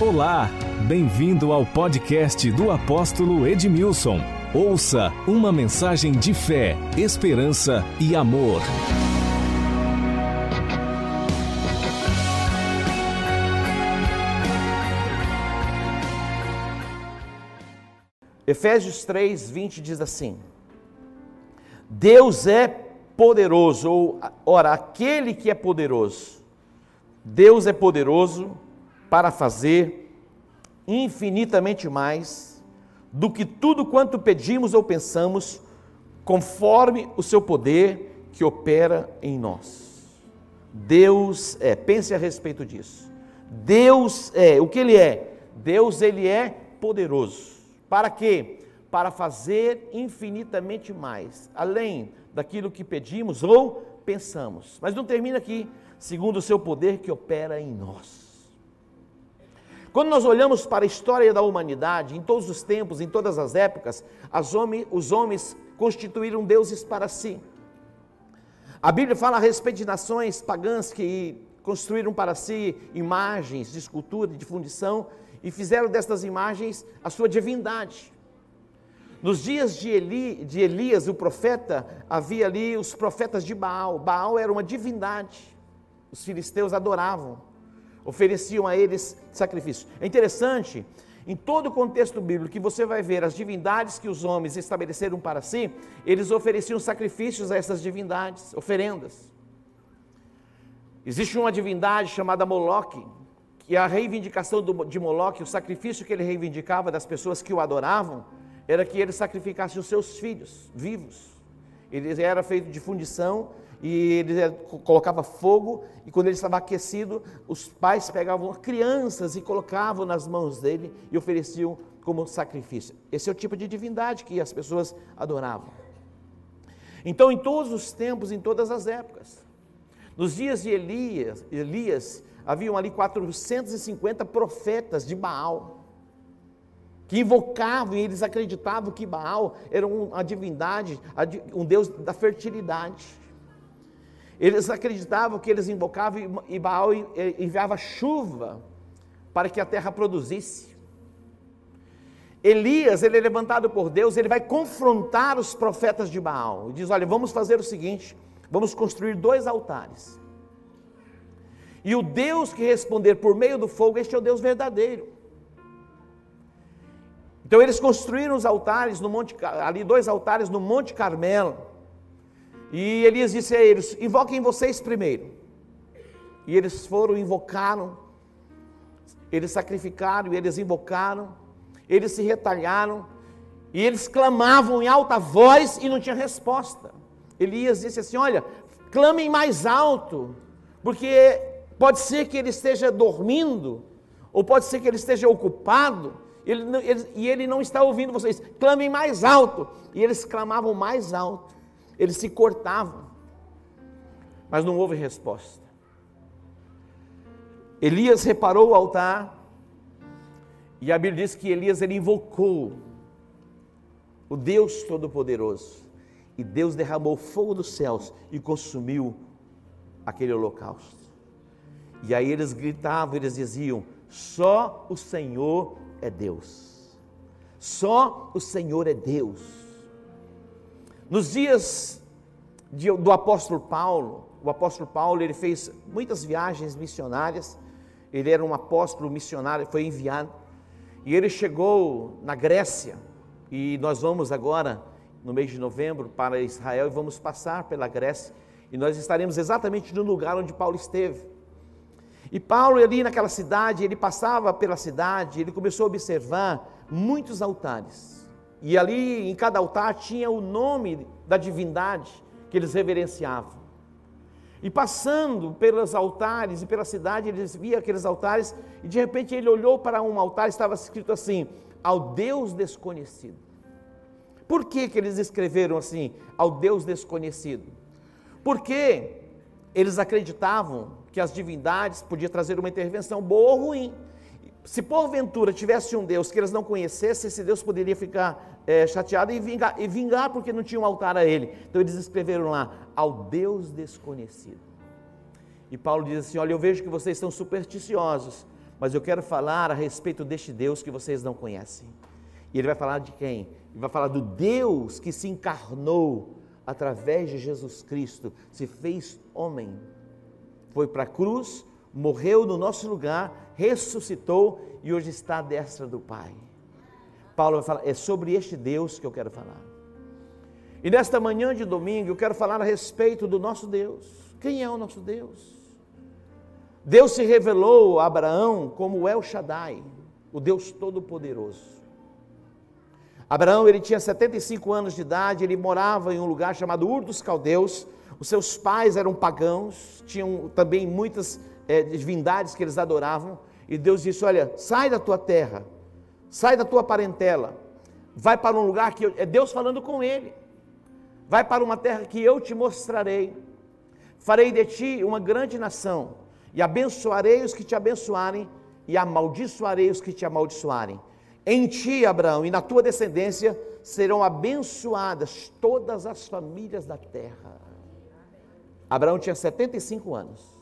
Olá, bem-vindo ao podcast do apóstolo Edmilson. Ouça uma mensagem de fé, esperança e amor. Efésios 3, 20 diz assim: Deus é poderoso, ou, ora, aquele que é poderoso, Deus é poderoso para fazer infinitamente mais do que tudo quanto pedimos ou pensamos, conforme o seu poder que opera em nós. Deus é, pense a respeito disso. Deus é, o que ele é? Deus ele é poderoso. Para quê? Para fazer infinitamente mais, além daquilo que pedimos ou pensamos. Mas não termina aqui, segundo o seu poder que opera em nós. Quando nós olhamos para a história da humanidade, em todos os tempos, em todas as épocas, as os homens constituíram deuses para si. A Bíblia fala a respeito de nações pagãs que construíram para si imagens de escultura, de fundição, e fizeram destas imagens a sua divindade. Nos dias de, Eli, de Elias, o profeta, havia ali os profetas de Baal. Baal era uma divindade. Os filisteus adoravam ofereciam a eles sacrifícios. É interessante, em todo o contexto bíblico, que você vai ver as divindades que os homens estabeleceram para si, eles ofereciam sacrifícios a essas divindades, oferendas. Existe uma divindade chamada Moloque, que a reivindicação de Moloque, o sacrifício que ele reivindicava das pessoas que o adoravam, era que ele sacrificasse os seus filhos vivos. Ele era feito de fundição e ele é, colocava fogo, e quando ele estava aquecido, os pais pegavam crianças e colocavam nas mãos dele e ofereciam como sacrifício. Esse é o tipo de divindade que as pessoas adoravam. Então, em todos os tempos, em todas as épocas, nos dias de Elias, Elias haviam ali 450 profetas de Baal, que invocavam e eles acreditavam que Baal era uma divindade, um deus da fertilidade. Eles acreditavam que eles invocavam e Baal enviava chuva para que a terra produzisse. Elias, ele é levantado por Deus, ele vai confrontar os profetas de Baal. E diz: Olha, vamos fazer o seguinte: vamos construir dois altares. E o Deus que responder por meio do fogo, este é o Deus verdadeiro. Então eles construíram os altares no monte, ali dois altares no Monte Carmelo. E Elias disse a eles: invoquem vocês primeiro. E eles foram, invocaram, eles sacrificaram, eles invocaram, eles se retalharam, e eles clamavam em alta voz e não tinha resposta. Elias disse assim: Olha, clamem mais alto, porque pode ser que ele esteja dormindo, ou pode ser que ele esteja ocupado, ele, ele, e ele não está ouvindo vocês. Clamem mais alto. E eles clamavam mais alto. Eles se cortavam, mas não houve resposta. Elias reparou o altar, e a Bíblia diz que Elias ele invocou o Deus Todo-Poderoso, e Deus derramou fogo dos céus e consumiu aquele holocausto. E aí eles gritavam, eles diziam: só o Senhor é Deus, só o Senhor é Deus. Nos dias de, do apóstolo Paulo, o apóstolo Paulo ele fez muitas viagens missionárias. Ele era um apóstolo missionário, foi enviado. E ele chegou na Grécia. E nós vamos agora, no mês de novembro, para Israel e vamos passar pela Grécia. E nós estaremos exatamente no lugar onde Paulo esteve. E Paulo, ali naquela cidade, ele passava pela cidade, ele começou a observar muitos altares. E ali em cada altar tinha o nome da divindade que eles reverenciavam. E passando pelos altares e pela cidade, eles via aqueles altares e de repente ele olhou para um altar e estava escrito assim: ao Deus desconhecido. Por que, que eles escreveram assim, ao Deus desconhecido? Porque eles acreditavam que as divindades podiam trazer uma intervenção boa ou ruim. Se porventura tivesse um Deus que eles não conhecessem, esse Deus poderia ficar é, chateado e vingar, e vingar porque não tinha um altar a ele. Então eles escreveram lá, ao Deus desconhecido. E Paulo diz assim: Olha, eu vejo que vocês são supersticiosos, mas eu quero falar a respeito deste Deus que vocês não conhecem. E ele vai falar de quem? Ele vai falar do Deus que se encarnou através de Jesus Cristo, se fez homem, foi para a cruz, morreu no nosso lugar, ressuscitou e hoje está à destra do Pai. Paulo vai falar, é sobre este Deus que eu quero falar. E nesta manhã de domingo eu quero falar a respeito do nosso Deus. Quem é o nosso Deus? Deus se revelou a Abraão como El Shaddai, o Deus Todo-Poderoso. Abraão ele tinha 75 anos de idade, ele morava em um lugar chamado Ur dos Caldeus. Os seus pais eram pagãos, tinham também muitas é, divindades que eles adoravam. E Deus disse: Olha, sai da tua terra, sai da tua parentela, vai para um lugar que eu, é Deus falando com ele. Vai para uma terra que eu te mostrarei. Farei de ti uma grande nação, e abençoarei os que te abençoarem, e amaldiçoarei os que te amaldiçoarem. Em ti, Abraão, e na tua descendência serão abençoadas todas as famílias da terra. Abraão tinha 75 anos,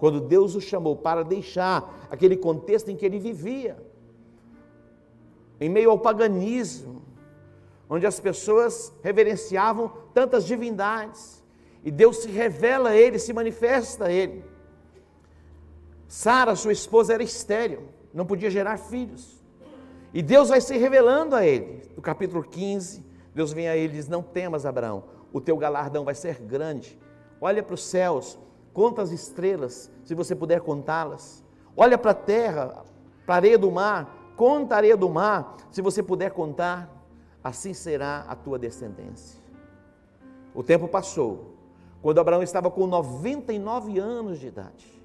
quando Deus o chamou para deixar aquele contexto em que ele vivia, em meio ao paganismo, onde as pessoas reverenciavam tantas divindades, e Deus se revela a ele, se manifesta a ele. Sara, sua esposa, era estéril, não podia gerar filhos. E Deus vai se revelando a ele. No capítulo 15, Deus vem a ele e diz: Não temas, Abraão, o teu galardão vai ser grande. Olha para os céus, conta as estrelas, se você puder contá-las. Olha para a terra, para a areia do mar, conta a areia do mar, se você puder contar. Assim será a tua descendência. O tempo passou, quando Abraão estava com 99 anos de idade.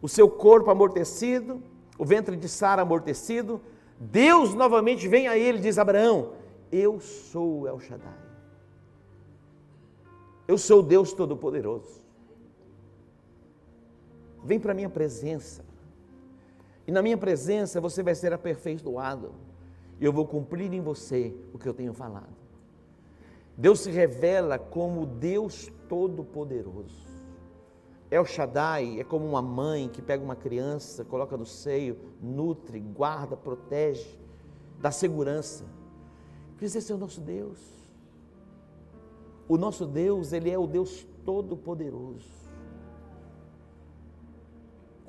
O seu corpo amortecido, o ventre de Sara amortecido, Deus novamente vem a ele e diz: Abraão, eu sou El Shaddai. Eu sou Deus Todo-Poderoso. Vem para a minha presença. E na minha presença você vai ser aperfeiçoado. E eu vou cumprir em você o que eu tenho falado. Deus se revela como Deus Todo-Poderoso. El Shaddai é como uma mãe que pega uma criança, coloca no seio, nutre, guarda, protege, dá segurança. Esse é o nosso Deus. O nosso Deus, Ele é o Deus Todo-Poderoso.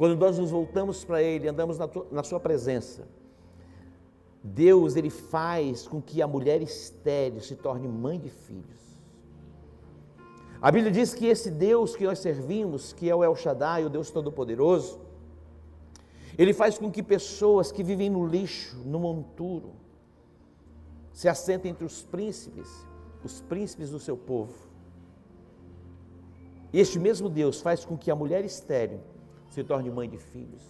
Quando nós nos voltamos para Ele, andamos na, tua, na Sua presença, Deus, Ele faz com que a mulher estéril se torne mãe de filhos. A Bíblia diz que esse Deus que nós servimos, que é o El Shaddai, o Deus Todo-Poderoso, ele faz com que pessoas que vivem no lixo, no monturo, se assentem entre os príncipes, os príncipes do seu povo. Este mesmo Deus faz com que a mulher estéril se torne mãe de filhos.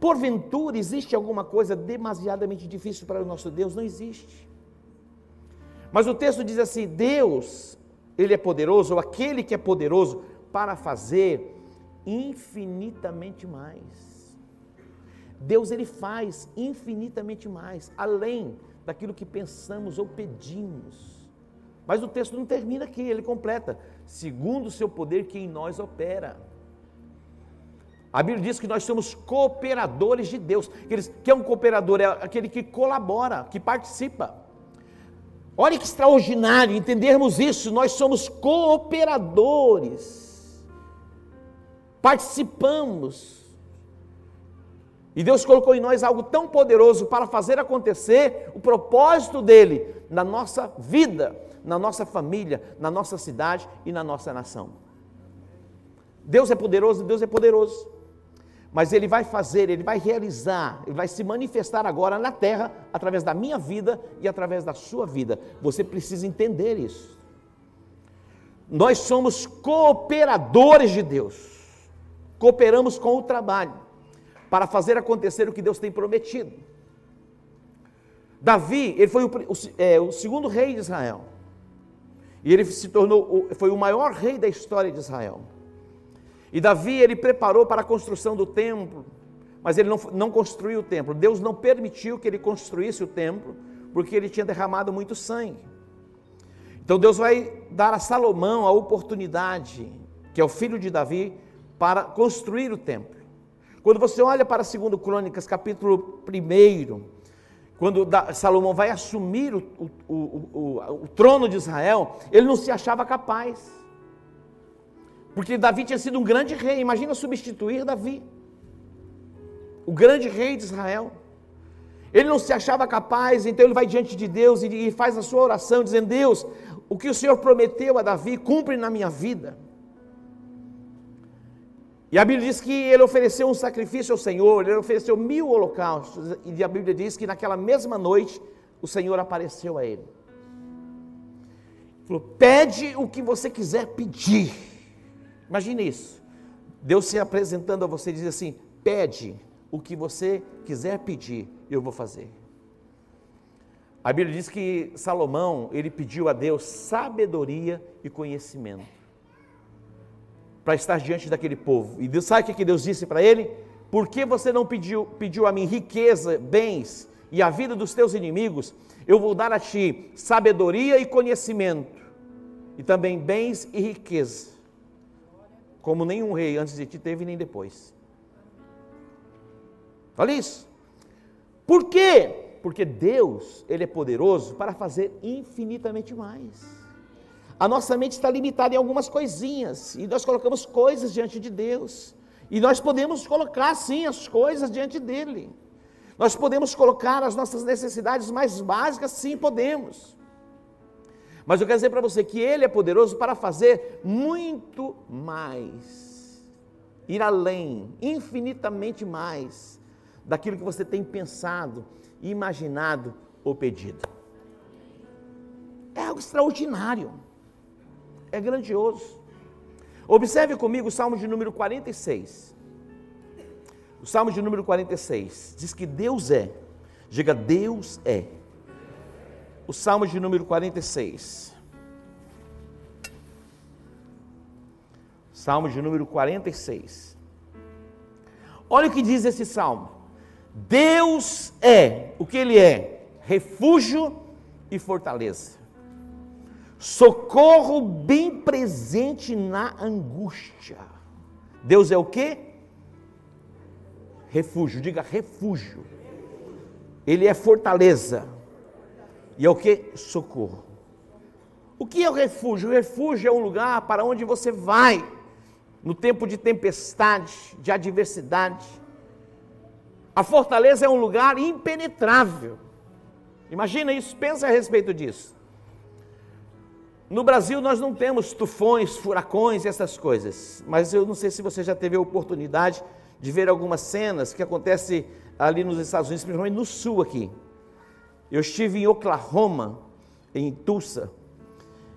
Porventura existe alguma coisa demasiadamente difícil para o nosso Deus? Não existe. Mas o texto diz assim: Deus ele é poderoso, ou aquele que é poderoso para fazer infinitamente mais. Deus ele faz infinitamente mais, além daquilo que pensamos ou pedimos. Mas o texto não termina aqui, ele completa: segundo o seu poder que em nós opera. A Bíblia diz que nós somos cooperadores de Deus. Que é um cooperador? É aquele que colabora, que participa. Olha que extraordinário entendermos isso, nós somos cooperadores, participamos. E Deus colocou em nós algo tão poderoso para fazer acontecer o propósito dele na nossa vida, na nossa família, na nossa cidade e na nossa nação. Deus é poderoso, Deus é poderoso mas Ele vai fazer, Ele vai realizar, Ele vai se manifestar agora na terra, através da minha vida e através da sua vida. Você precisa entender isso. Nós somos cooperadores de Deus, cooperamos com o trabalho, para fazer acontecer o que Deus tem prometido. Davi, ele foi o, o, é, o segundo rei de Israel, e ele se tornou, foi o maior rei da história de Israel. E Davi, ele preparou para a construção do templo, mas ele não, não construiu o templo. Deus não permitiu que ele construísse o templo, porque ele tinha derramado muito sangue. Então Deus vai dar a Salomão a oportunidade, que é o filho de Davi, para construir o templo. Quando você olha para 2 Crônicas, capítulo 1, quando Salomão vai assumir o, o, o, o, trono de Israel, ele não se achava capaz. Porque Davi tinha sido um grande rei, imagina substituir Davi, o grande rei de Israel. Ele não se achava capaz, então ele vai diante de Deus e faz a sua oração, dizendo: Deus, o que o Senhor prometeu a Davi, cumpre na minha vida. E a Bíblia diz que ele ofereceu um sacrifício ao Senhor, ele ofereceu mil holocaustos, e a Bíblia diz que naquela mesma noite o Senhor apareceu a ele. Falou: pede o que você quiser pedir. Imagine isso. Deus se apresentando a você e diz assim: pede o que você quiser pedir, eu vou fazer. A Bíblia diz que Salomão, ele pediu a Deus sabedoria e conhecimento para estar diante daquele povo. E Deus, sabe o que Deus disse para ele? Por que você não pediu, pediu a mim riqueza, bens e a vida dos teus inimigos? Eu vou dar a ti sabedoria e conhecimento, e também bens e riqueza, como nenhum rei antes de ti teve nem depois. Olha isso. Por quê? Porque Deus, Ele é poderoso para fazer infinitamente mais. A nossa mente está limitada em algumas coisinhas, e nós colocamos coisas diante de Deus. E nós podemos colocar sim as coisas diante dele. Nós podemos colocar as nossas necessidades mais básicas, sim, podemos. Mas eu quero dizer para você que ele é poderoso para fazer muito mais. Ir além, infinitamente mais daquilo que você tem pensado, imaginado ou pedido. É algo extraordinário é grandioso. Observe comigo o Salmo de número 46. O Salmo de número 46 diz que Deus é. Diga, Deus é. O Salmo de número 46. Salmo de número 46. Olha o que diz esse salmo. Deus é, o que ele é? Refúgio e fortaleza socorro bem presente na angústia. Deus é o que? Refúgio, diga refúgio. Ele é fortaleza. E é o que? Socorro. O que é o refúgio? O refúgio é um lugar para onde você vai no tempo de tempestade, de adversidade. A fortaleza é um lugar impenetrável. Imagina isso, pensa a respeito disso. No Brasil nós não temos tufões, furacões, essas coisas, mas eu não sei se você já teve a oportunidade de ver algumas cenas que acontecem ali nos Estados Unidos, principalmente no sul aqui. Eu estive em Oklahoma, em Tulsa,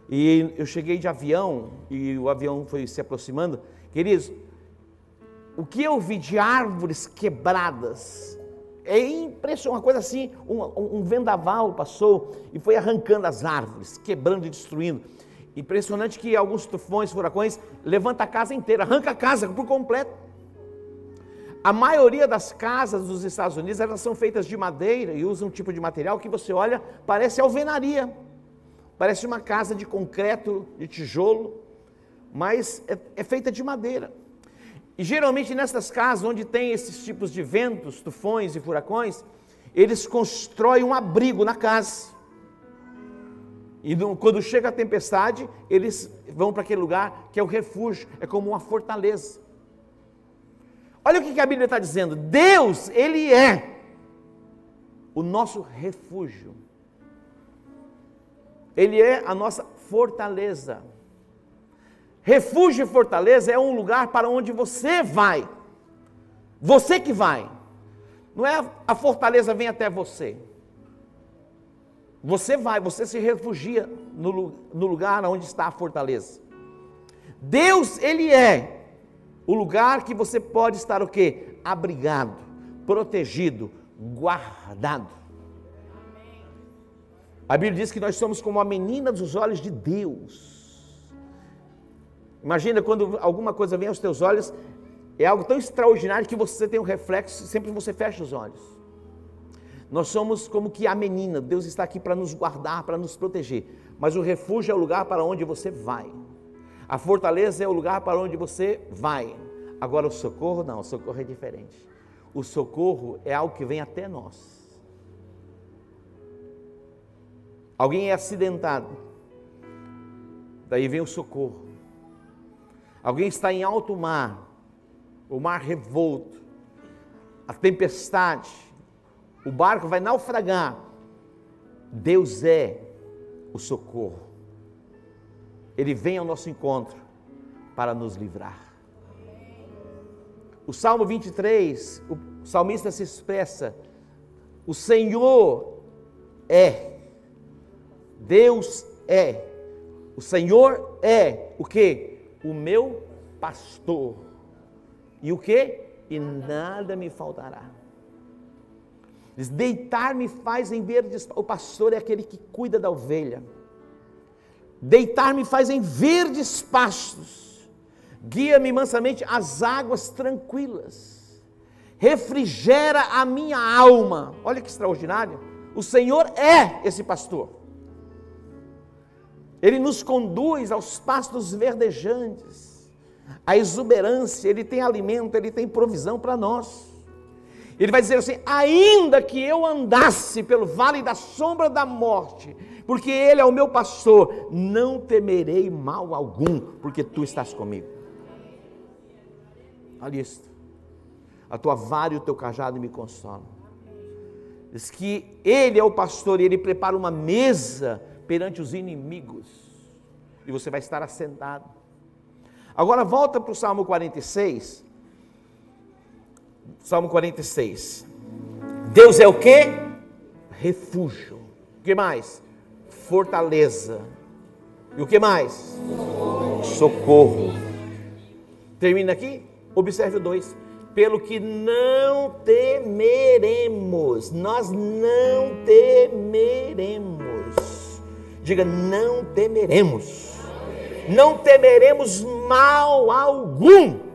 e eu cheguei de avião e o avião foi se aproximando. Queridos, o que eu vi de árvores quebradas, é impressionante, uma coisa assim, um, um, vendaval passou e foi arrancando as árvores, quebrando e destruindo. Impressionante que alguns tufões, furacões, levanta a casa inteira, arranca a casa por completo. A maioria das casas dos Estados Unidos, elas são feitas de madeira e usam um tipo de material que você olha, parece alvenaria. Parece uma casa de concreto, de tijolo, mas é, é feita de madeira. E geralmente nessas casas onde tem esses tipos de ventos, tufões e furacões, eles constroem um abrigo na casa. E quando chega a tempestade, eles vão para aquele lugar que é o refúgio, é como uma fortaleza. Olha o que a Bíblia está dizendo: Deus, Ele é o nosso refúgio, Ele é a nossa fortaleza. Refúgio e fortaleza é um lugar para onde você vai. Você que vai. Não é a fortaleza vem até você. Você vai, você se refugia no, no lugar onde está a fortaleza. Deus, Ele é o lugar que você pode estar o quê? Abrigado, protegido, guardado. A Bíblia diz que nós somos como a menina dos olhos de Deus. Imagina quando alguma coisa vem aos teus olhos, é algo tão extraordinário que você tem um reflexo, sempre você fecha os olhos. Nós somos como que a menina, Deus está aqui para nos guardar, para nos proteger. Mas o refúgio é o lugar para onde você vai. A fortaleza é o lugar para onde você vai. Agora o socorro não, o socorro é diferente. O socorro é algo que vem até nós. Alguém é acidentado, daí vem o socorro. Alguém está em alto mar, o mar revolto, a tempestade, o barco vai naufragar. Deus é o socorro. Ele vem ao nosso encontro para nos livrar. O Salmo 23, o salmista se expressa: O Senhor é, Deus é, o Senhor é o que? O meu pastor. E o que? E nada me faltará. Deitar-me faz em verdes. O pastor é aquele que cuida da ovelha. Deitar-me faz em verdes pastos. Guia-me mansamente às águas tranquilas. Refrigera a minha alma. Olha que extraordinário. O Senhor é esse pastor. Ele nos conduz aos pastos verdejantes, à exuberância, ele tem alimento, ele tem provisão para nós. Ele vai dizer assim: ainda que eu andasse pelo vale da sombra da morte, porque Ele é o meu pastor, não temerei mal algum, porque tu estás comigo. Olha isso. A tua vara e o teu cajado me consolam. Diz que Ele é o pastor e Ele prepara uma mesa perante os inimigos. E você vai estar assentado. Agora volta para o Salmo 46. Salmo 46. Deus é o que? Refúgio. O que mais? Fortaleza. E o que mais? Socorro. Termina aqui? Observe o 2. Pelo que não temeremos, nós não temeremos. Diga, não temeremos. Não temeremos mal algum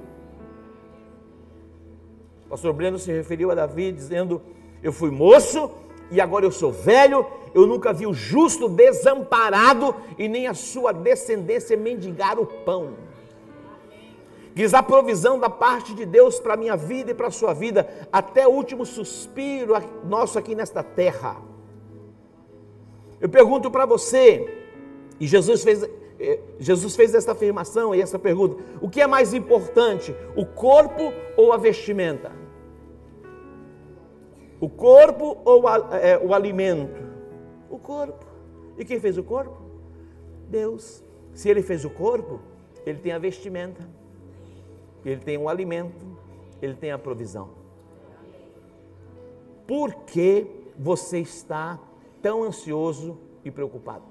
pastor Breno se referiu a Davi dizendo: Eu fui moço e agora eu sou velho, eu nunca vi o justo desamparado e nem a sua descendência mendigar o pão. Diz a provisão da parte de Deus para a minha vida e para a sua vida, até o último suspiro nosso aqui nesta terra. Eu pergunto para você, e Jesus fez, eh, Jesus fez essa afirmação e essa pergunta: o que é mais importante, o corpo ou a vestimenta? O corpo ou é, o alimento? O corpo. E quem fez o corpo? Deus. Se ele fez o corpo, ele tem a vestimenta, ele tem o alimento, ele tem a provisão. Por que você está tão ansioso e preocupado?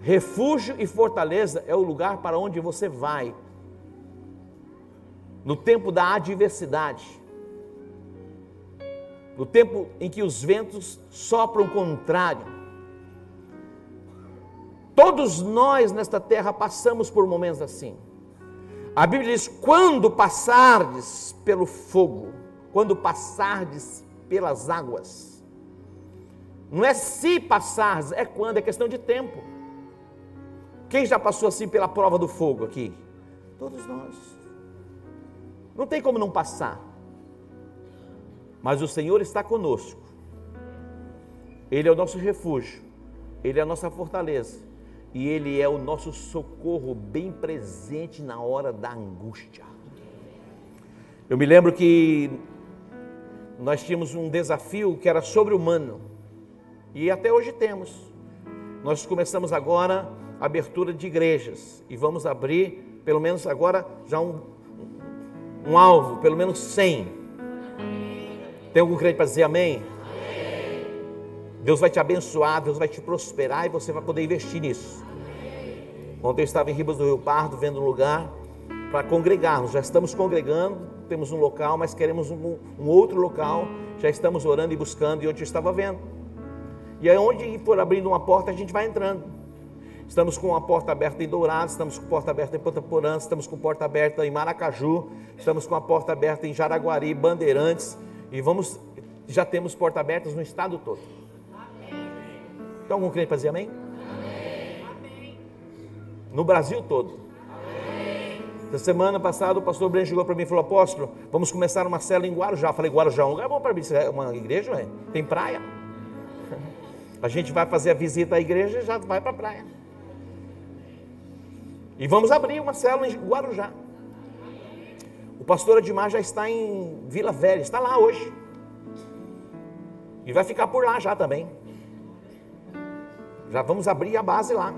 Refúgio e fortaleza é o lugar para onde você vai no tempo da adversidade, no tempo em que os ventos sopram contrário. Todos nós nesta terra passamos por momentos assim. A Bíblia diz: quando passardes pelo fogo, quando passardes pelas águas. Não é se passardes, é quando, é questão de tempo. Quem já passou assim pela prova do fogo aqui? Todos nós. Não tem como não passar. Mas o Senhor está conosco. Ele é o nosso refúgio. Ele é a nossa fortaleza. E Ele é o nosso socorro bem presente na hora da angústia. Eu me lembro que nós tínhamos um desafio que era sobre-humano. E até hoje temos. Nós começamos agora a abertura de igrejas. E vamos abrir, pelo menos agora, já um, um alvo, pelo menos 100. Tem algum crente para dizer amém? Deus vai te abençoar, Deus vai te prosperar e você vai poder investir nisso. Ontem eu estava em Ribas do Rio Pardo, vendo um lugar para congregarmos. Já estamos congregando, temos um local, mas queremos um, um outro local. Já estamos orando e buscando, e onde eu estava vendo. E aí, onde for abrindo uma porta, a gente vai entrando. Estamos com a porta aberta em Dourados, estamos com a porta aberta em Ponta Porã, estamos com a porta aberta em Maracaju, estamos com a porta aberta em Jaraguari, Bandeirantes e vamos, já temos porta abertas no estado todo. Amém. Tem algum crente para dizer amém? amém? No Brasil todo. Na semana passada o pastor Breno chegou para mim e falou, apóstolo, vamos começar uma cela em Guarujá. Eu falei, Guarujá é um lugar bom para mim, é uma igreja, ué? tem praia. A gente vai fazer a visita à igreja e já vai para a praia. E vamos abrir uma célula em Guarujá. O pastor Admar já está em Vila Velha, está lá hoje. E vai ficar por lá já também. Já vamos abrir a base lá.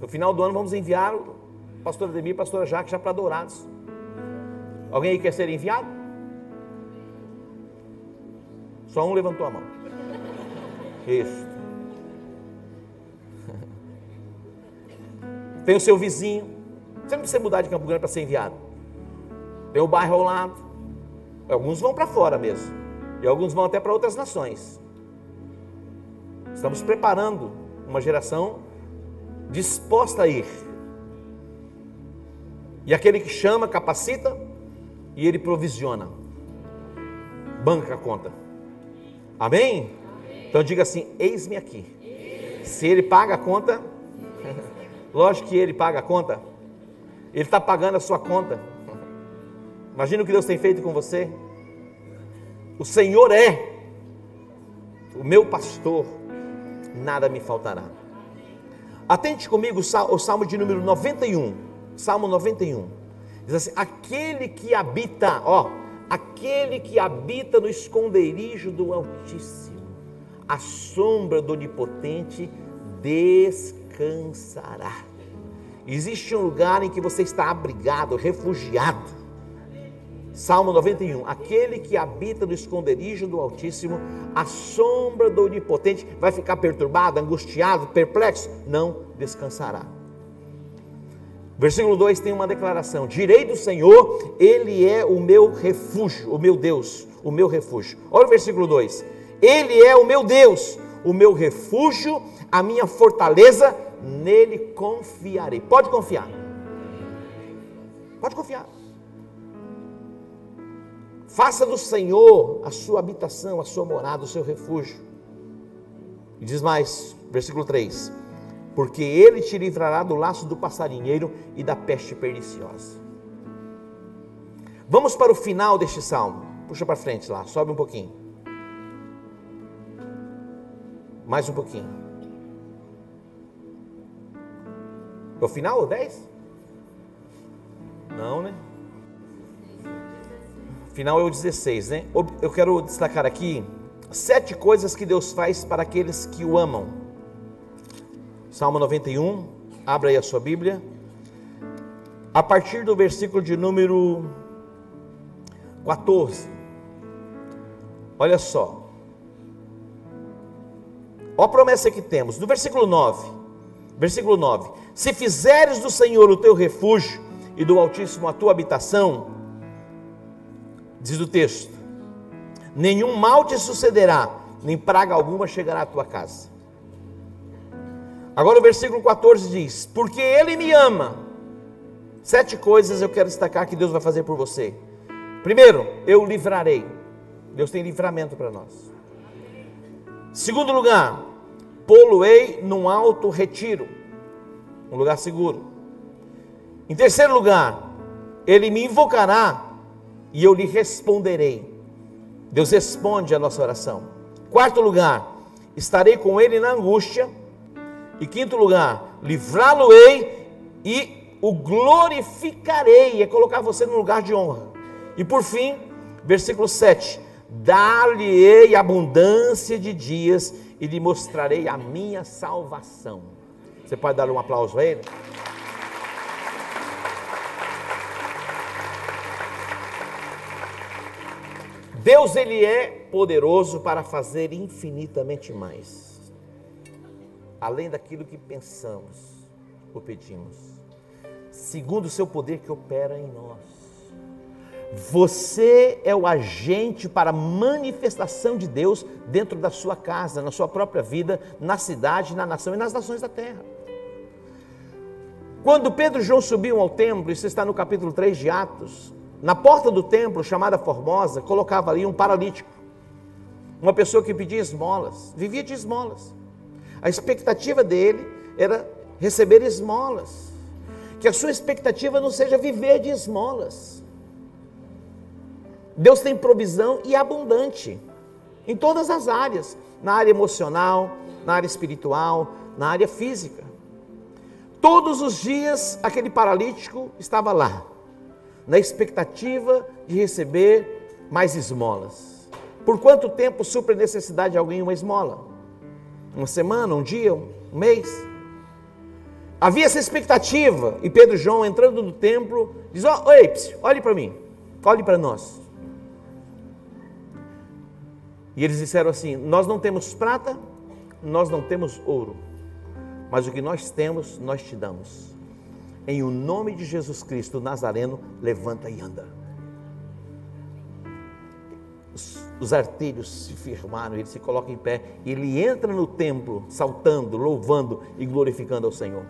No final do ano vamos enviar o pastor Ademir e a pastora Jaque já para Dourados. Alguém aí quer ser enviado? Só um levantou a mão. Isso. Tem o seu vizinho. Você não precisa mudar de Campo Grande para ser enviado. Tem o bairro ao lado. Alguns vão para fora mesmo. E alguns vão até para outras nações. Estamos preparando uma geração disposta a ir. E aquele que chama, capacita e ele provisiona. Banca a conta. Amém? Então diga assim: eis-me aqui. Se ele paga a conta, lógico que ele paga a conta. Ele está pagando a sua conta. Imagina o que Deus tem feito com você. O Senhor é o meu pastor, nada me faltará. Atente comigo o salmo de número 91. Salmo 91. Diz assim: Aquele que habita, ó, aquele que habita no esconderijo do Altíssimo, a sombra do Onipotente descansará. Existe um lugar em que você está abrigado, refugiado. Salmo 91. Aquele que habita no esconderijo do Altíssimo, a sombra do Onipotente, vai ficar perturbado, angustiado, perplexo? Não descansará. Versículo 2 tem uma declaração: Direi do Senhor, Ele é o meu refúgio, o meu Deus, o meu refúgio. Olha o versículo 2: Ele é o meu Deus, o meu refúgio, a minha fortaleza, nele confiarei. Pode confiar. Pode confiar. Faça do Senhor a sua habitação, a sua morada, o seu refúgio. E diz mais, versículo 3: Porque ele te livrará do laço do passarinheiro e da peste perniciosa. Vamos para o final deste salmo. Puxa para frente lá, sobe um pouquinho. Mais um pouquinho. É o final, 10? Não, né? Final é o 16, né? Eu quero destacar aqui sete coisas que Deus faz para aqueles que o amam. Salmo 91, abra aí a sua Bíblia. A partir do versículo de número 14. Olha só. Olha a promessa que temos. No versículo 9. Versículo 9: Se fizeres do Senhor o teu refúgio e do Altíssimo a tua habitação, Diz o texto: Nenhum mal te sucederá, nem praga alguma chegará à tua casa. Agora o versículo 14 diz: Porque Ele me ama. Sete coisas eu quero destacar que Deus vai fazer por você. Primeiro, eu livrarei. Deus tem livramento para nós. Segundo lugar, poluei num alto retiro, um lugar seguro. Em terceiro lugar, Ele me invocará e eu lhe responderei. Deus responde a nossa oração. Quarto lugar, estarei com ele na angústia. E quinto lugar, livrá-lo-ei e o glorificarei. É colocar você no lugar de honra. E por fim, versículo 7: Dar-lhe-ei abundância de dias e lhe mostrarei a minha salvação. Você pode dar um aplauso a ele? Deus ele é poderoso para fazer infinitamente mais, além daquilo que pensamos ou pedimos, segundo o seu poder que opera em nós. Você é o agente para a manifestação de Deus dentro da sua casa, na sua própria vida, na cidade, na nação e nas nações da terra. Quando Pedro e João subiam ao templo, isso está no capítulo 3 de Atos, na porta do templo, chamada Formosa, colocava ali um paralítico. Uma pessoa que pedia esmolas, vivia de esmolas. A expectativa dele era receber esmolas. Que a sua expectativa não seja viver de esmolas. Deus tem provisão e abundante em todas as áreas, na área emocional, na área espiritual, na área física. Todos os dias aquele paralítico estava lá, na expectativa de receber mais esmolas. Por quanto tempo supre necessidade de alguém uma esmola? Uma semana, um dia, um mês? Havia essa expectativa, e Pedro e João entrando no templo, diz: oh, Oi, olhe para mim, olhe para nós. E eles disseram assim: Nós não temos prata, nós não temos ouro, mas o que nós temos, nós te damos. Em o nome de Jesus Cristo Nazareno, levanta e anda. Os, os se firmaram, ele se coloca em pé e ele entra no templo, saltando, louvando e glorificando ao Senhor.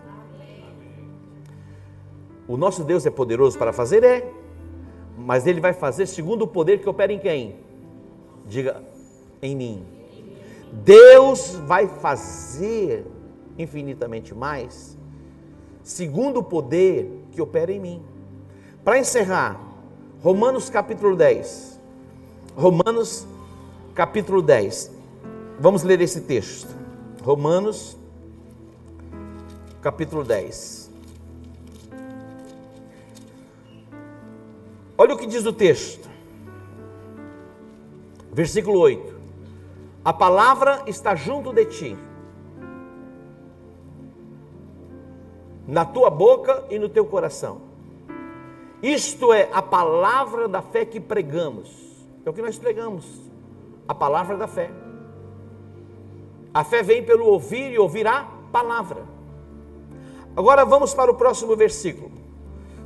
O nosso Deus é poderoso para fazer? É, mas ele vai fazer segundo o poder que opera em quem? Diga, em mim. Deus vai fazer infinitamente mais, segundo o poder que opera em mim. Para encerrar, Romanos capítulo 10. Romanos capítulo 10. Vamos ler esse texto. Romanos capítulo 10. Olha o que diz o texto. Versículo 8. A palavra está junto de ti, na tua boca e no teu coração. Isto é a palavra da fé que pregamos. É o que nós pregamos. A palavra da fé. A fé vem pelo ouvir e ouvir a palavra. Agora vamos para o próximo versículo.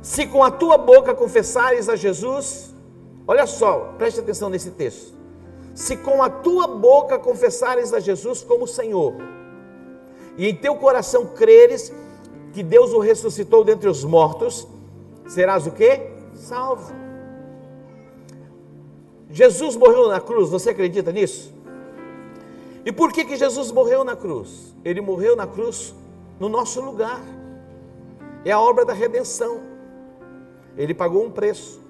Se com a tua boca confessares a Jesus, olha só, preste atenção nesse texto se com a tua boca confessares a Jesus como Senhor, e em teu coração creres que Deus o ressuscitou dentre os mortos, serás o que? Salvo. Jesus morreu na cruz, você acredita nisso? E por que, que Jesus morreu na cruz? Ele morreu na cruz no nosso lugar. É a obra da redenção. Ele pagou um preço.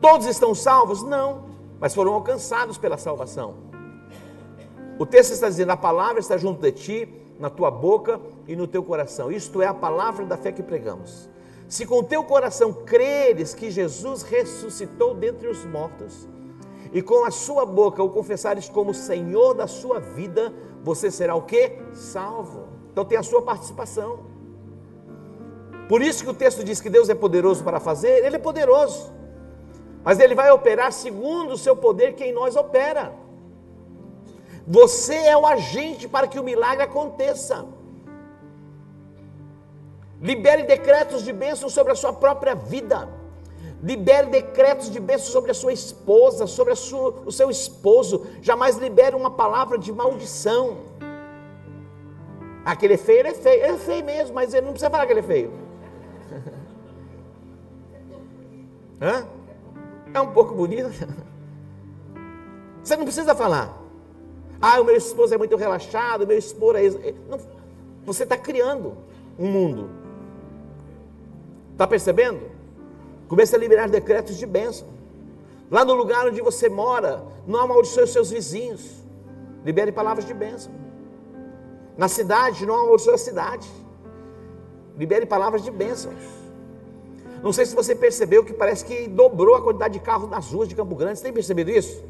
Todos estão salvos? Não, mas foram alcançados pela salvação. O texto está dizendo: a palavra está junto de ti, na tua boca e no teu coração. Isto é a palavra da fé que pregamos. Se com o teu coração creres que Jesus ressuscitou dentre os mortos, e com a sua boca o confessares como Senhor da sua vida, você será o que? Salvo. Então tem a sua participação. Por isso que o texto diz que Deus é poderoso para fazer, Ele é poderoso mas Ele vai operar segundo o seu poder que em nós opera. Você é o agente para que o milagre aconteça. Libere decretos de bênção sobre a sua própria vida. Libere decretos de bênção sobre a sua esposa, sobre sua, o seu esposo. Jamais libere uma palavra de maldição. Aquele é feio, ele é feio. Ele é feio mesmo, mas ele não precisa falar que ele é feio. Hã? É um pouco bonito. Você não precisa falar. Ah, o meu esposo é muito relaxado, o meu esposo é. Não, você está criando um mundo. Está percebendo? Comece a liberar decretos de bênção. Lá no lugar onde você mora, não amaldiçoe os seus vizinhos. Libere palavras de bênção. Na cidade, não amaldiçoe a cidade. Libere palavras de bênçãos. Não sei se você percebeu que parece que dobrou a quantidade de carros nas ruas de Campo Grande. Você tem percebido isso?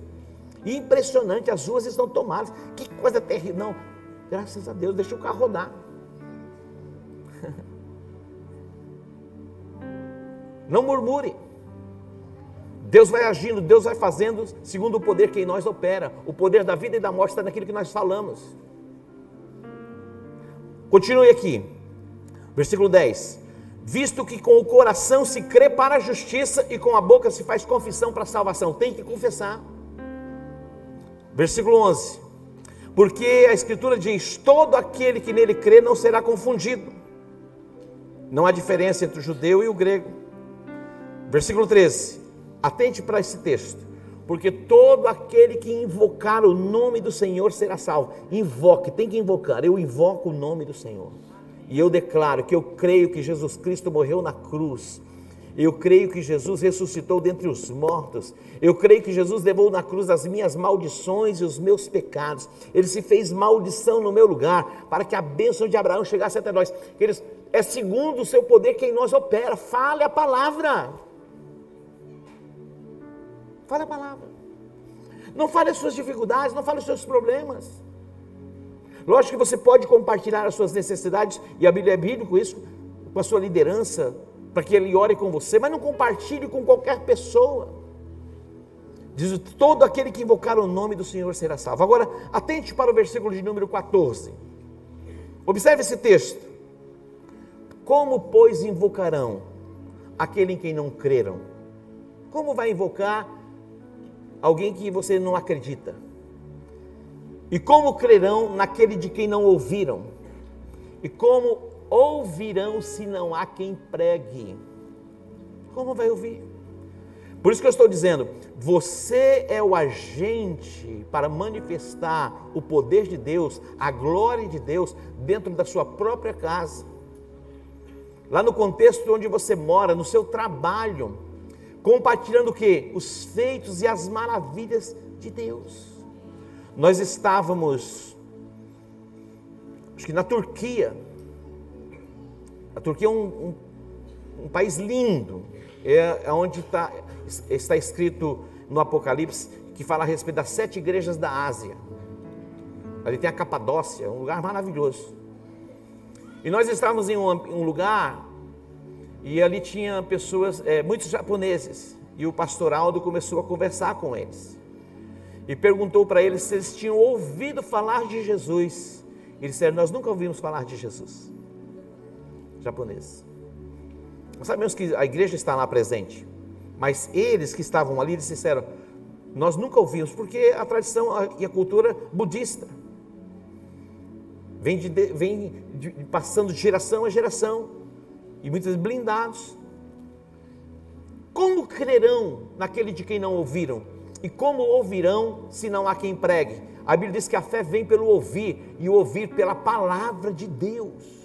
Impressionante, as ruas estão tomadas. Que coisa terrível. Não, graças a Deus, deixa o carro rodar. Não murmure. Deus vai agindo, Deus vai fazendo segundo o poder que em nós opera. O poder da vida e da morte está naquilo que nós falamos. Continue aqui. Versículo 10 visto que com o coração se crê para a justiça e com a boca se faz confissão para a salvação. Tem que confessar. Versículo 11: Porque a Escritura diz: Todo aquele que nele crê não será confundido. Não há diferença entre o judeu e o grego. Versículo 13: Atente para esse texto. Porque todo aquele que invocar o nome do Senhor será salvo. Invoque, tem que invocar. Eu invoco o nome do Senhor. E eu declaro que eu creio que Jesus Cristo morreu na cruz. Eu creio que Jesus ressuscitou dentre os mortos. Eu creio que Jesus levou na cruz as minhas maldições e os meus pecados. Ele se fez maldição no meu lugar para que a bênção de Abraão chegasse até nós. Eles, é segundo o seu poder que em nós opera. Fale a palavra. Fale a palavra. Não fale as suas dificuldades, não fale os seus problemas. Lógico que você pode compartilhar as suas necessidades, e a Bíblia é bíblica com isso, com a sua liderança, para que ele ore com você, mas não compartilhe com qualquer pessoa. Diz: todo aquele que invocar o nome do Senhor será salvo. Agora, atente para o versículo de número 14. Observe esse texto. Como, pois, invocarão aquele em quem não creram? Como vai invocar alguém que você não acredita? E como crerão naquele de quem não ouviram? E como ouvirão se não há quem pregue? Como vai ouvir? Por isso que eu estou dizendo, você é o agente para manifestar o poder de Deus, a glória de Deus dentro da sua própria casa. Lá no contexto onde você mora, no seu trabalho, compartilhando o que? Os feitos e as maravilhas de Deus. Nós estávamos, acho que na Turquia. A Turquia é um, um, um país lindo, é, é onde tá, está escrito no Apocalipse que fala a respeito das sete igrejas da Ásia. Ali tem a Capadócia, um lugar maravilhoso. E nós estávamos em um, um lugar e ali tinha pessoas, é, muitos japoneses. E o pastor Aldo começou a conversar com eles e perguntou para eles se eles tinham ouvido falar de Jesus. Eles disseram: Nós nunca ouvimos falar de Jesus. Japonês. Nós sabemos que a igreja está lá presente, mas eles que estavam ali, eles disseram: Nós nunca ouvimos, porque a tradição e a cultura budista vem, de, vem de, passando de geração a geração, e muitos blindados. Como crerão naquele de quem não ouviram? E como ouvirão se não há quem pregue? A Bíblia diz que a fé vem pelo ouvir e o ouvir pela palavra de Deus.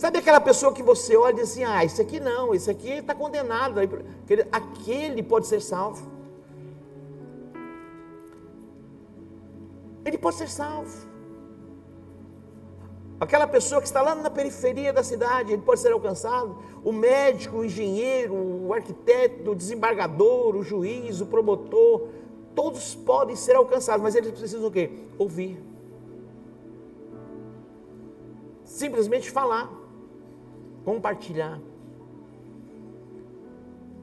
Sabe aquela pessoa que você olha e diz assim: ah, esse aqui não, esse aqui está condenado, aquele pode ser salvo. Ele pode ser salvo. Aquela pessoa que está lá na periferia da cidade, ele pode ser alcançado. O médico, o engenheiro, o arquiteto, o desembargador, o juiz, o promotor, todos podem ser alcançados, mas eles precisam o quê? Ouvir. Simplesmente falar, compartilhar,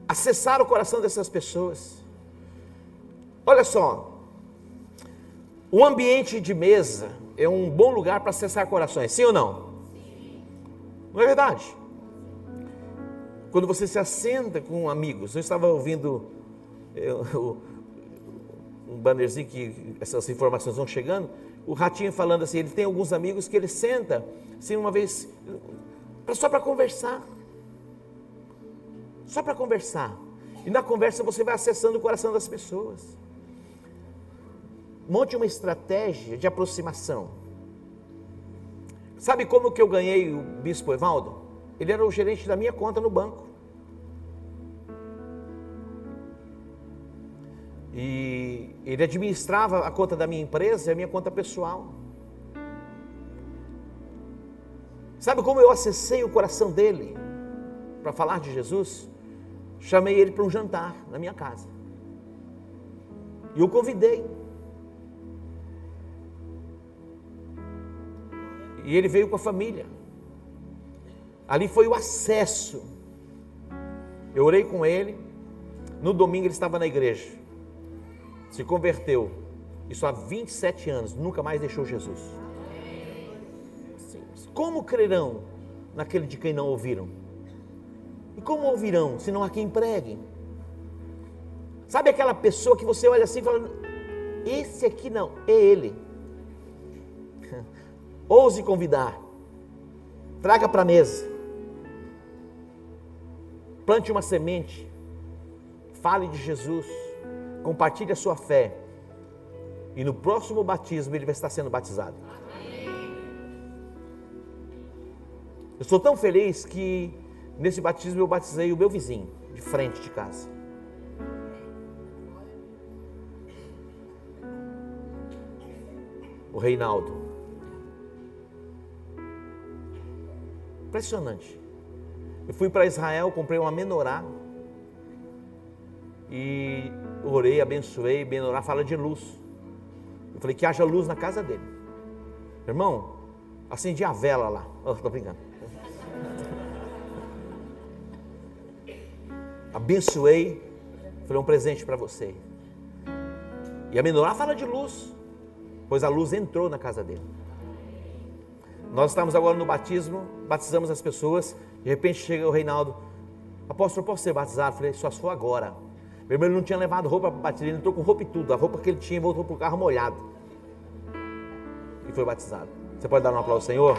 acessar o coração dessas pessoas. Olha só, o ambiente de mesa, é um bom lugar para acessar corações, sim ou não? Sim. Não é verdade? Quando você se assenta com amigos, eu estava ouvindo eu, eu, um bannerzinho que essas informações vão chegando, o Ratinho falando assim, ele tem alguns amigos que ele senta, assim, uma vez, só para conversar. Só para conversar. E na conversa você vai acessando o coração das pessoas. Monte uma estratégia de aproximação. Sabe como que eu ganhei o bispo Evaldo? Ele era o gerente da minha conta no banco. E ele administrava a conta da minha empresa e a minha conta pessoal. Sabe como eu acessei o coração dele para falar de Jesus? Chamei ele para um jantar na minha casa. E o convidei. E ele veio com a família. Ali foi o acesso. Eu orei com ele. No domingo ele estava na igreja. Se converteu. Isso há 27 anos. Nunca mais deixou Jesus. Como crerão naquele de quem não ouviram? E como ouvirão se não há quem pregue? Sabe aquela pessoa que você olha assim e fala: Esse aqui não, é ele. Ouse convidar. Traga para a mesa. Plante uma semente. Fale de Jesus. Compartilhe a sua fé. E no próximo batismo ele vai estar sendo batizado. Eu estou tão feliz que nesse batismo eu batizei o meu vizinho, de frente de casa. O Reinaldo. Impressionante. Eu fui para Israel, comprei uma menorá e orei, abençoei. Menorá fala de luz. Eu falei que haja luz na casa dele. Irmão, acendi a vela lá. Oh, brincando. Abençoei. Falei um presente para você. E a menorá fala de luz, pois a luz entrou na casa dele. Nós estamos agora no batismo, batizamos as pessoas. De repente chega o Reinaldo, apóstolo, posso ser batizado? Falei, só for agora. Meu irmão não tinha levado roupa para batismo, ele entrou com roupa e tudo. A roupa que ele tinha voltou para o carro molhado. E foi batizado. Você pode dar um aplauso, Senhor?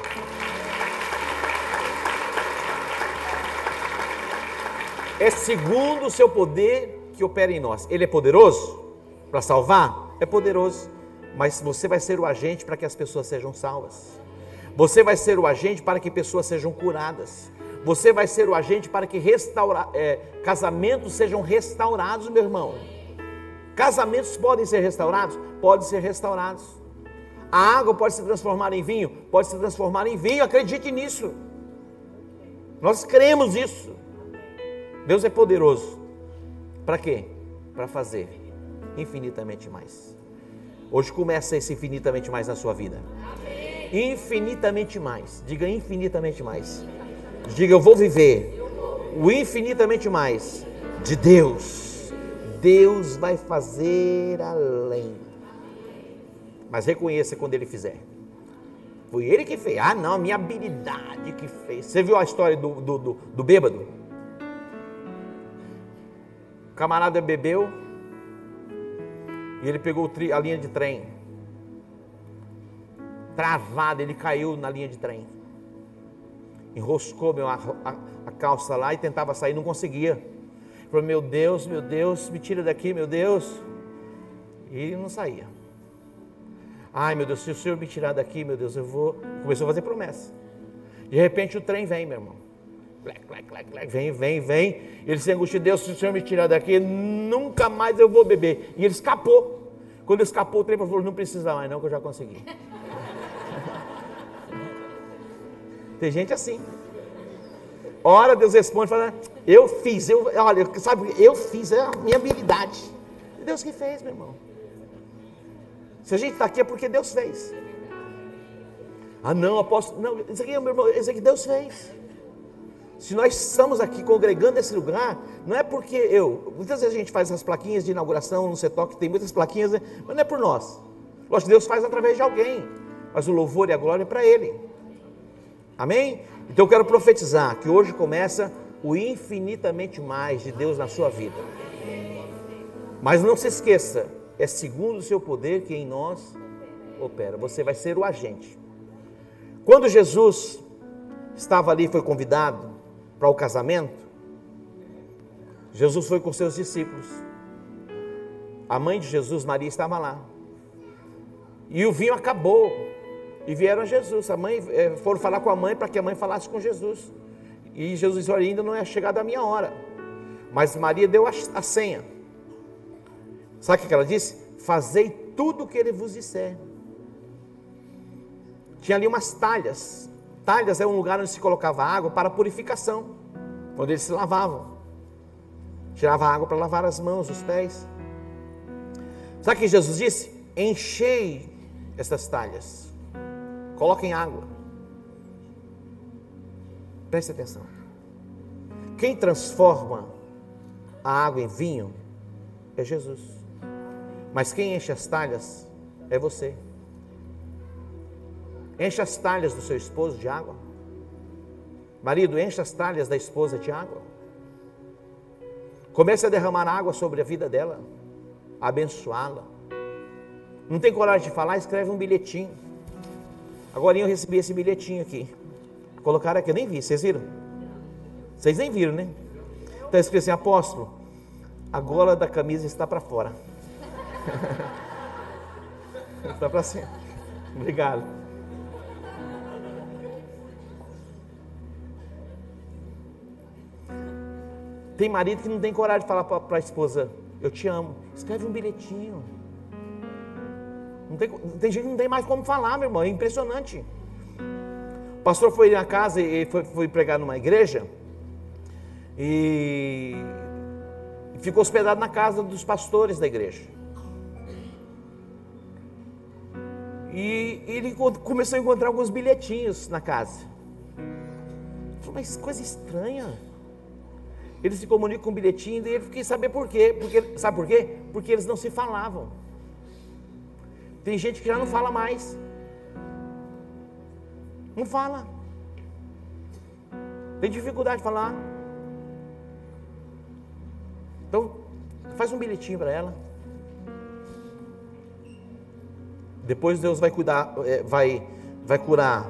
É segundo o seu poder que opera em nós. Ele é poderoso para salvar? É poderoso. Mas você vai ser o agente para que as pessoas sejam salvas. Você vai ser o agente para que pessoas sejam curadas. Você vai ser o agente para que restaura, é, casamentos sejam restaurados, meu irmão. Casamentos podem ser restaurados? Podem ser restaurados. A água pode se transformar em vinho? Pode se transformar em vinho, acredite nisso. Nós cremos isso. Deus é poderoso. Para quê? Para fazer infinitamente mais. Hoje começa esse infinitamente mais na sua vida. Infinitamente mais. Diga infinitamente mais. Diga, eu vou viver o infinitamente mais de Deus. Deus vai fazer além. Mas reconheça quando Ele fizer. Foi Ele que fez. Ah, não, minha habilidade que fez. Você viu a história do, do, do, do bêbado? Camarada bebeu e ele pegou a linha de trem. Travado, ele caiu na linha de trem enroscou meu, a, a, a, calça lá e tentava sair, não conseguia. Falou, meu Deus, meu Deus, me tira daqui, meu Deus. E não saía. Ai, meu Deus, se o Senhor me tirar daqui, meu Deus, eu vou. Começou a fazer promessa. De repente o trem vem, meu irmão. Vem, vem, vem. Ele se angustia, Deus, se o Senhor me tirar daqui, nunca mais eu vou beber. E ele escapou. Quando escapou, o trem falou, não precisa mais não, que eu já consegui. Tem gente assim. Ora, Deus responde, fala, eu fiz, eu, olha, sabe, eu fiz, é a minha habilidade. Deus que fez, meu irmão. Se a gente está aqui é porque Deus fez. Ah, não, apóstolo, não, isso aqui, meu irmão, isso aqui Deus fez. Se nós estamos aqui congregando nesse lugar, não é porque eu. Muitas vezes a gente faz as plaquinhas de inauguração no que tem muitas plaquinhas, né? mas não é por nós. Lógico Deus faz através de alguém. Mas o louvor e a glória é para Ele. Amém? Então eu quero profetizar que hoje começa o infinitamente mais de Deus na sua vida. Mas não se esqueça, é segundo o seu poder que em nós opera. Você vai ser o agente. Quando Jesus estava ali, foi convidado para o casamento, Jesus foi com seus discípulos. A mãe de Jesus, Maria, estava lá. E o vinho acabou. E vieram a Jesus. A mãe, é, foram falar com a mãe para que a mãe falasse com Jesus. E Jesus disse: Olha, ainda não é chegada a minha hora. Mas Maria deu a, a senha. Sabe o que ela disse? Fazei tudo o que ele vos disser. Tinha ali umas talhas. Talhas é um lugar onde se colocava água para purificação, onde eles se lavavam. Tirava água para lavar as mãos, os pés. Sabe o que Jesus disse? Enchei essas talhas. Coloquem água. Preste atenção. Quem transforma a água em vinho é Jesus. Mas quem enche as talhas é você. Enche as talhas do seu esposo de água. Marido, enche as talhas da esposa de água. Comece a derramar água sobre a vida dela, abençoá-la. Não tem coragem de falar? Escreve um bilhetinho. Agora eu recebi esse bilhetinho aqui. Colocaram aqui, eu nem vi, vocês viram? Vocês nem viram, né? Está escrito assim, apóstolo, a gola da camisa está para fora. está para cima. Obrigado. Tem marido que não tem coragem de falar para a esposa, eu te amo. Escreve um bilhetinho. Não tem, tem gente que não tem mais como falar, meu irmão, é impressionante. O pastor foi na casa e foi, foi pregar numa igreja e ficou hospedado na casa dos pastores da igreja. E ele começou a encontrar alguns bilhetinhos na casa. Falei, mas coisa estranha. Eles se comunicam com bilhetinho e ele quis saber por quê. Porque, sabe por quê? Porque eles não se falavam. Tem gente que já não fala mais. Não fala. Tem dificuldade de falar. Então, faz um bilhetinho para ela. Depois Deus vai cuidar, é, vai, vai curar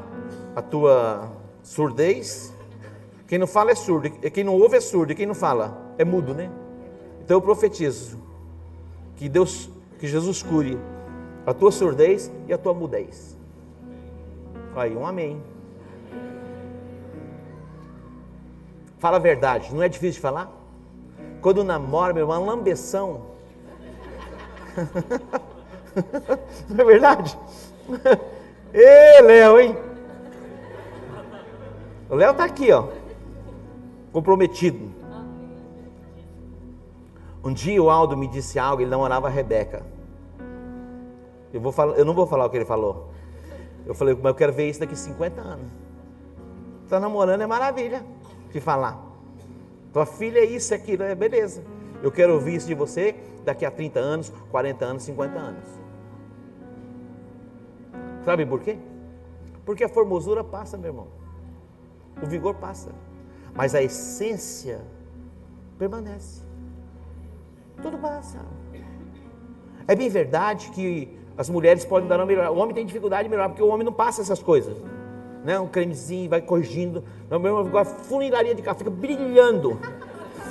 a tua surdez. Quem não fala é surdo, quem não ouve é surdo, e quem não fala é mudo, né? Então eu profetizo que Deus, que Jesus cure a tua surdez e a tua mudez. Aí, um amém. Fala a verdade, não é difícil de falar? Quando namora, meu irmão, uma lambeção. Não é verdade? Ê, Léo, hein? O Léo está aqui, ó. Comprometido. Um dia o Aldo me disse algo, ele namorava a Rebeca. Eu, vou falar, eu não vou falar o que ele falou. Eu falei, mas eu quero ver isso daqui a 50 anos. Está namorando é maravilha de falar. Tua filha é isso, é aquilo, é beleza. Eu quero ouvir isso de você daqui a 30 anos, 40 anos, 50 anos. Sabe por quê? Porque a formosura passa, meu irmão. O vigor passa. Mas a essência permanece. Tudo passa. É bem verdade que as mulheres podem dar uma melhor. O homem tem dificuldade de melhorar, porque o homem não passa essas coisas. Né? Um cremezinho, vai corrigindo. Não, irmão, a funilaria de café fica brilhando.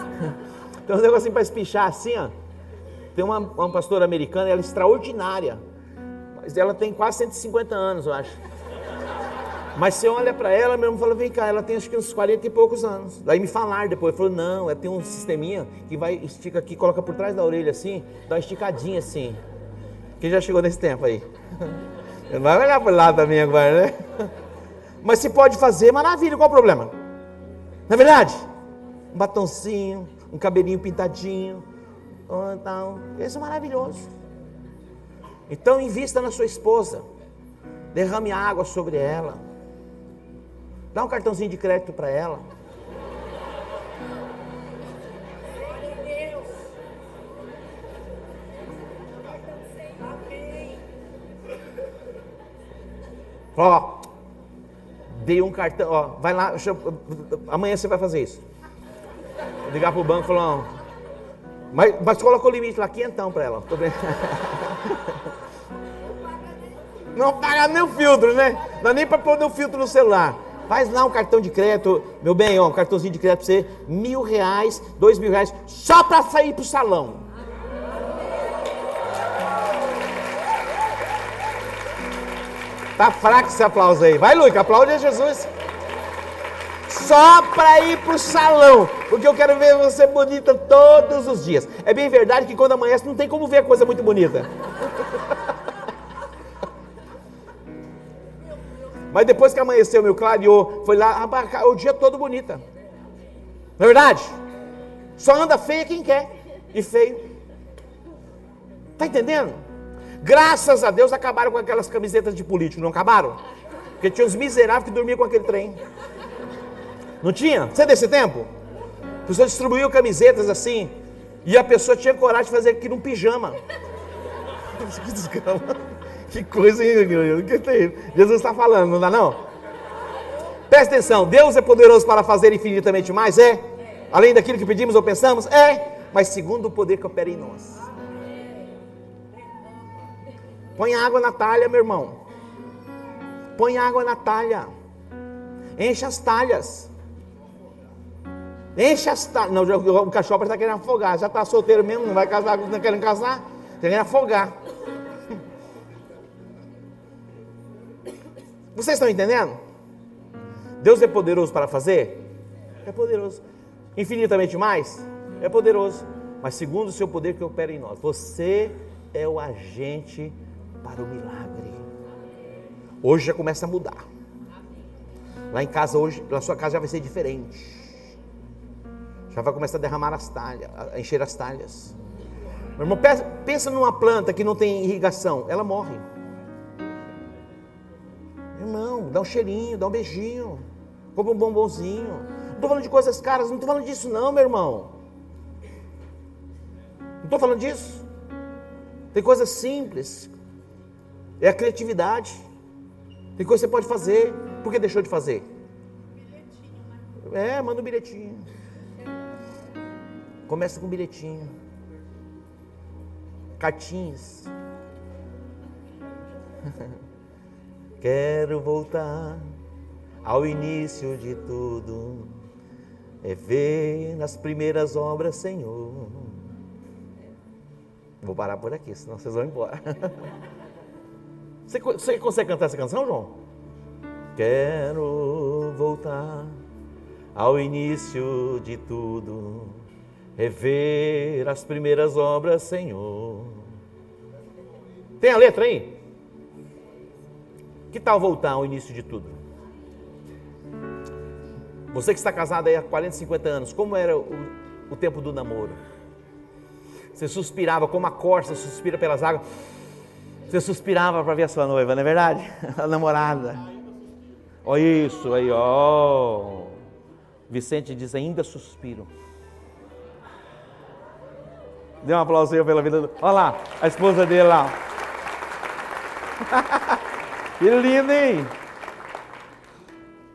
Tem um negocinho para espichar assim, ó. Tem uma, uma pastora americana, ela é extraordinária. Mas ela tem quase 150 anos, eu acho. Mas você olha para ela, meu irmão fala, vem cá, ela tem acho que uns 40 e poucos anos. Daí me falaram depois, falou, não, ela tem um sisteminha que vai, estica aqui, coloca por trás da orelha assim, dá uma esticadinha assim. Quem já chegou nesse tempo aí? Não vai olhar para lá também agora, né? Mas se pode fazer, maravilha, qual o problema? Não é verdade? Um batoncinho, um cabelinho pintadinho, então, isso é maravilhoso. Então invista na sua esposa. Derrame água sobre ela. Dá um cartãozinho de crédito para ela. Ó, dei um cartão, ó, vai lá, amanhã você vai fazer isso. Ligar pro banco e falar, mas, mas colocou o limite lá, quinhentão para ela. Tô Não paga nem o filtro, né? Não dá nem para pôr o filtro no celular. Faz lá um cartão de crédito, meu bem, ó, um cartãozinho de crédito para você, mil reais, dois mil reais, só para sair pro salão. Tá fraco esse aplauso aí. Vai, Luiz, aplaude Jesus. Só para ir pro salão, porque eu quero ver você bonita todos os dias. É bem verdade que quando amanhece não tem como ver coisa muito bonita. Mas depois que amanheceu, meu clareou, foi lá, o dia todo bonita. Não é verdade? Só anda feia quem quer. E feio. Está entendendo? Graças a Deus acabaram com aquelas camisetas de político, não acabaram? Porque tinha uns miseráveis que dormiam com aquele trem. Não tinha? Você é desse tempo? A pessoa distribuiu camisetas assim, e a pessoa tinha coragem de fazer aquilo num pijama. Que desgrama. Que coisa, hein? Jesus está falando, não dá não? Presta atenção, Deus é poderoso para fazer infinitamente mais? É? Além daquilo que pedimos ou pensamos? É, mas segundo o poder que opera em nós. Põe água na talha, meu irmão. Põe água na talha. Enche as talhas. Enche as talhas. Não, o cachorro está querendo afogar. Já está solteiro mesmo, não vai casar, não querendo casar. Está querendo afogar. Vocês estão entendendo? Deus é poderoso para fazer? É poderoso. Infinitamente mais? É poderoso. Mas segundo o seu poder que opera em nós. Você é o agente para o milagre. Hoje já começa a mudar. Lá em casa hoje, na sua casa já vai ser diferente. Já vai começar a derramar as talhas, a encher as talhas. Meu irmão, pensa numa planta que não tem irrigação, ela morre. Dá um cheirinho, dá um beijinho, compra um bombonzinho. Não estou falando de coisas caras, não estou falando disso não, meu irmão. Não estou falando disso. Tem coisas simples. É a criatividade. Tem coisa que você pode fazer. Por que deixou de fazer? É, manda um bilhetinho. Começa com bilhetinho. Cartinhas. Quero voltar ao início de tudo. É ver nas primeiras obras, Senhor. Vou parar por aqui, senão vocês vão embora. Você, você consegue cantar essa canção, João? Quero voltar ao início de tudo, rever as primeiras obras, Senhor. Tem a letra aí? Que tal voltar ao início de tudo? Você que está casado há 40, 50 anos, como era o, o tempo do namoro? Você suspirava como a corça suspira pelas águas você suspirava para ver a sua noiva, não é verdade? A namorada. Olha isso aí, ó. Vicente diz: ainda suspiro. Dê um aplauso aí pela vida. Do... Olha lá, a esposa dele lá. que lindo, hein?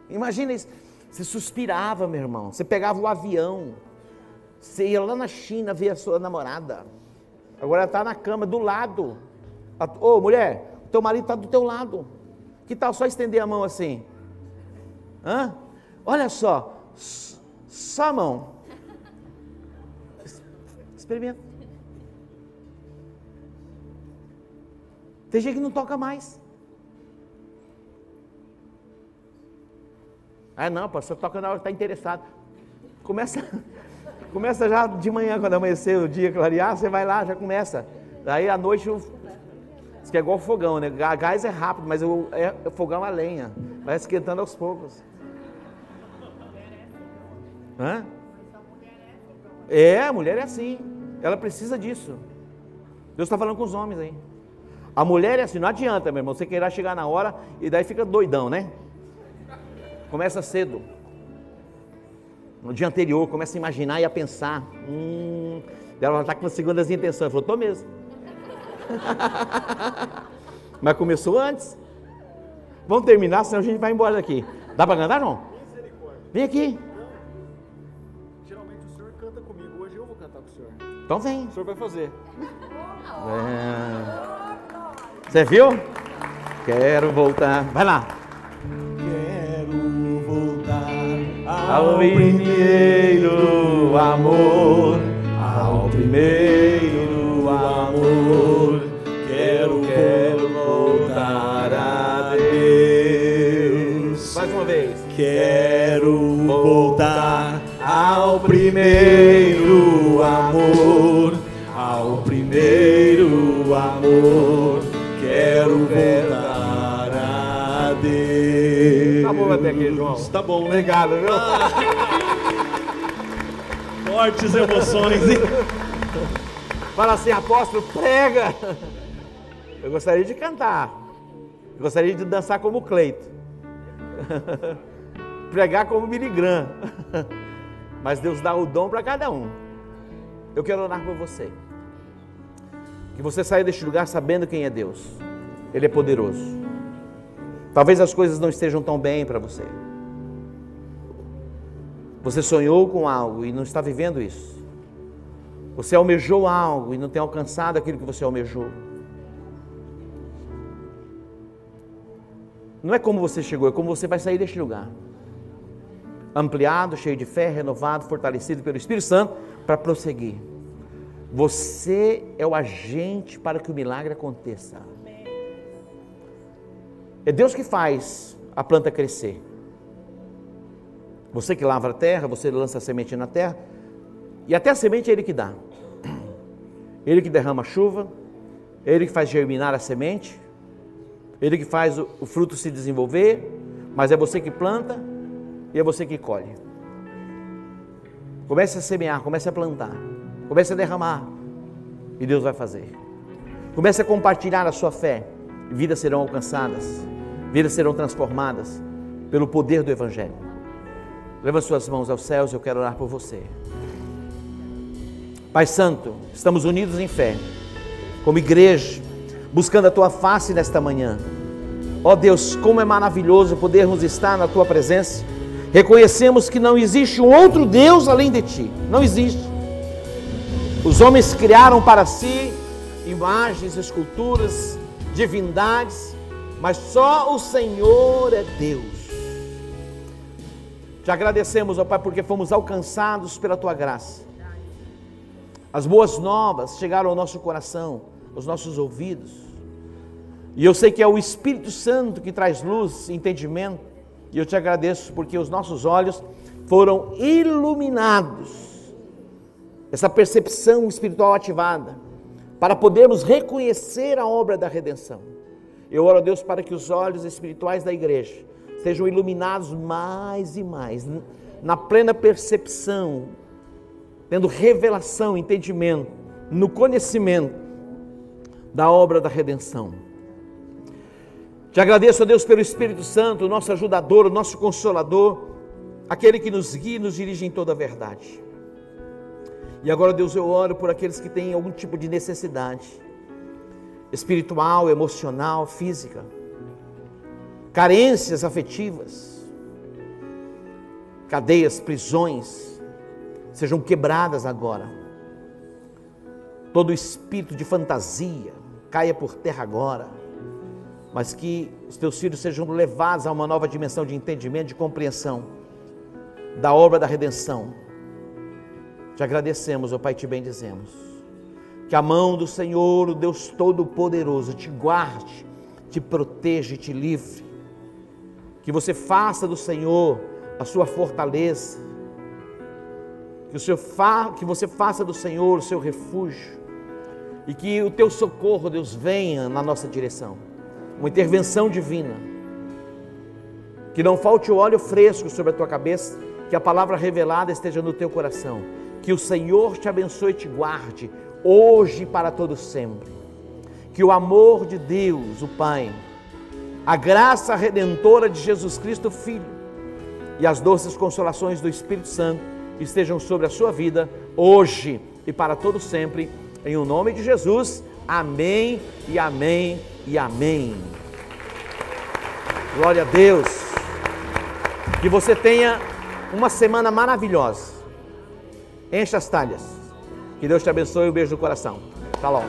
Imagina isso. Você suspirava, meu irmão. Você pegava o avião. Você ia lá na China ver a sua namorada. Agora ela está na cama do lado. Ô mulher, teu marido está do teu lado. Que tal só estender a mão assim? Hã? Olha só, só a mão. Experimenta. Tem gente que não toca mais. Ah, não, pastor, toca na hora que está interessado. Começa, começa já de manhã, quando amanhecer o dia clarear, você vai lá, já começa. Daí à noite Diz que é igual fogão, né? Gás é rápido, mas o, é, o fogão é lenha. Vai esquentando aos poucos. Hã? É, a mulher é assim. Ela precisa disso. Deus está falando com os homens aí. A mulher é assim, não adianta, meu irmão. Você queira chegar na hora e daí fica doidão, né? Começa cedo. No dia anterior, começa a imaginar e a pensar. Hum, ela está com segundas intenções. Falou, estou mesmo. Mas começou antes. Vamos terminar, senão a gente vai embora daqui. Dá para cantar, não? Vem aqui. Geralmente o senhor canta comigo, hoje eu vou cantar com o senhor. Então vem. O senhor vai fazer. É... Você viu? Quero voltar. Vai lá. Ao primeiro amor, ao primeiro amor. Quero, quero voltar a Deus. Mais uma vez. Quero voltar ao primeiro amor, ao primeiro amor. Quero voltar a Deus. Tá bom até aqui, João. Tá bom, né? Obrigado, viu? Fortes emoções, hein? Fala assim, apóstolo, prega. Eu gostaria de cantar. Eu gostaria de dançar como Cleito. Pregar como Billy Graham. Mas Deus dá o dom para cada um. Eu quero orar por você. Que você saia deste lugar sabendo quem é Deus. Ele é poderoso. Talvez as coisas não estejam tão bem para você. Você sonhou com algo e não está vivendo isso. Você almejou algo e não tem alcançado aquilo que você almejou. Não é como você chegou, é como você vai sair deste lugar. Ampliado, cheio de fé, renovado, fortalecido pelo Espírito Santo para prosseguir. Você é o agente para que o milagre aconteça. É Deus que faz a planta crescer. Você que lavra a terra, você lança a semente na terra, e até a semente é Ele que dá. Ele que derrama a chuva, Ele que faz germinar a semente, Ele que faz o, fruto se desenvolver, mas é você que planta e é você que colhe. Comece a semear, comece a plantar, comece a derramar, e Deus vai fazer. Comece a compartilhar a sua fé, vidas serão alcançadas, vidas serão transformadas pelo poder do Evangelho. Leva suas mãos aos céus, eu quero orar por você. Pai Santo, estamos unidos em fé, como igreja, buscando a tua face nesta manhã. Ó Deus, como é maravilhoso podermos estar na tua presença. Reconhecemos que não existe um outro Deus além de ti. Não existe. Os homens criaram para si imagens, esculturas, divindades, mas só o Senhor é Deus. Te agradecemos, ó Pai, porque fomos alcançados pela tua graça. As boas novas chegaram ao nosso coração, aos nossos ouvidos. E eu sei que é o Espírito Santo que traz luz, entendimento. E eu te agradeço porque os nossos olhos foram iluminados. Essa percepção espiritual ativada para podermos reconhecer a obra da redenção. Eu oro a Deus para que os olhos espirituais da igreja sejam iluminados mais e mais, na plena percepção, tendo revelação, entendimento, no conhecimento da obra da redenção. Te agradeço, a Deus, pelo Espírito Santo, nosso ajudador, nosso consolador, aquele que nos guia e nos dirige em toda a verdade. E agora, Deus, eu oro por aqueles que têm algum tipo de necessidade espiritual, emocional, física, carências afetivas, cadeias, prisões, sejam quebradas agora. Todo espírito de fantasia caia por terra agora, mas que os teus filhos sejam levados a uma nova dimensão de entendimento, de compreensão da obra da redenção te agradecemos, ó Pai, te bendizemos. Que a mão do Senhor, o Deus Todo-Poderoso, te guarde, te proteja e te livre. Que você faça do Senhor a sua fortaleza. Que, o Senhor fa... que você faça do Senhor o seu refúgio. E que o teu socorro, Deus, venha na nossa direção. Uma intervenção divina. Que não falte o óleo fresco sobre a tua cabeça. Que a palavra revelada esteja no teu coração que o Senhor te abençoe e te guarde, hoje e para todo sempre. Que o amor de Deus, o Pai, a graça redentora de Jesus Cristo, Filho, e as doces consolações do Espírito Santo estejam sobre a sua vida, hoje e para todo sempre. Em o nome de Jesus, amém e amém e amém. Glória a Deus. Que você tenha uma semana maravilhosa Encha as talhas. Que Deus te abençoe. Um beijo no coração. Shalom.